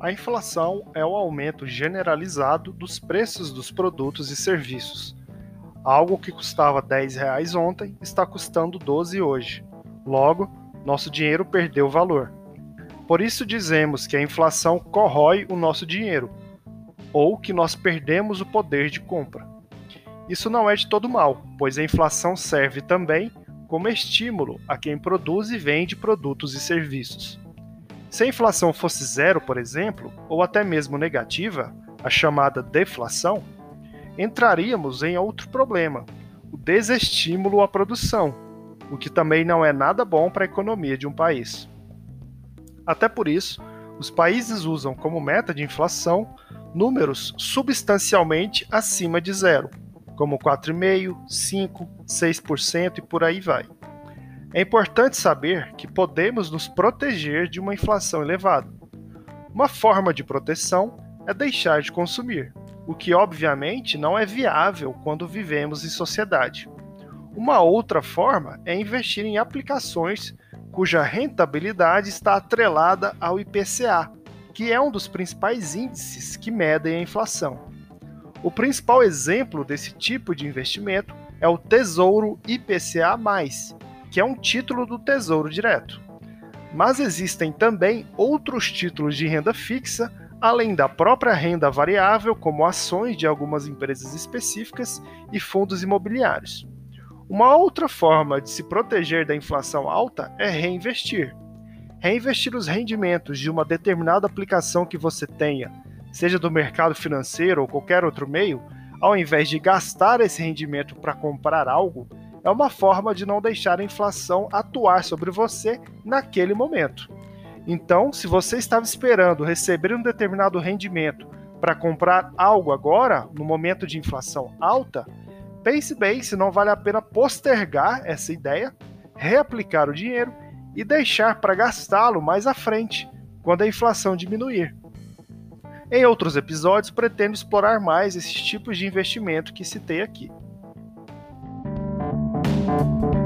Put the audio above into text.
A inflação é o aumento generalizado dos preços dos produtos e serviços. Algo que custava 10 reais ontem está custando 12 hoje. Logo, nosso dinheiro perdeu valor. Por isso dizemos que a inflação corrói o nosso dinheiro, ou que nós perdemos o poder de compra. Isso não é de todo mal, pois a inflação serve também como estímulo a quem produz e vende produtos e serviços. Se a inflação fosse zero, por exemplo, ou até mesmo negativa, a chamada deflação, entraríamos em outro problema, o desestímulo à produção, o que também não é nada bom para a economia de um país. Até por isso, os países usam como meta de inflação números substancialmente acima de zero, como 4,5%, 5%, 6% e por aí vai. É importante saber que podemos nos proteger de uma inflação elevada. Uma forma de proteção é deixar de consumir, o que obviamente não é viável quando vivemos em sociedade. Uma outra forma é investir em aplicações cuja rentabilidade está atrelada ao IPCA, que é um dos principais índices que medem a inflação. O principal exemplo desse tipo de investimento é o Tesouro IPCA, que é um título do Tesouro Direto. Mas existem também outros títulos de renda fixa, além da própria renda variável, como ações de algumas empresas específicas e fundos imobiliários. Uma outra forma de se proteger da inflação alta é reinvestir. Reinvestir os rendimentos de uma determinada aplicação que você tenha seja do mercado financeiro ou qualquer outro meio, ao invés de gastar esse rendimento para comprar algo, é uma forma de não deixar a inflação atuar sobre você naquele momento. Então, se você estava esperando receber um determinado rendimento para comprar algo agora, no momento de inflação alta, pense bem se não vale a pena postergar essa ideia, reaplicar o dinheiro e deixar para gastá-lo mais à frente, quando a inflação diminuir. Em outros episódios, pretendo explorar mais esses tipos de investimento que citei aqui. thank you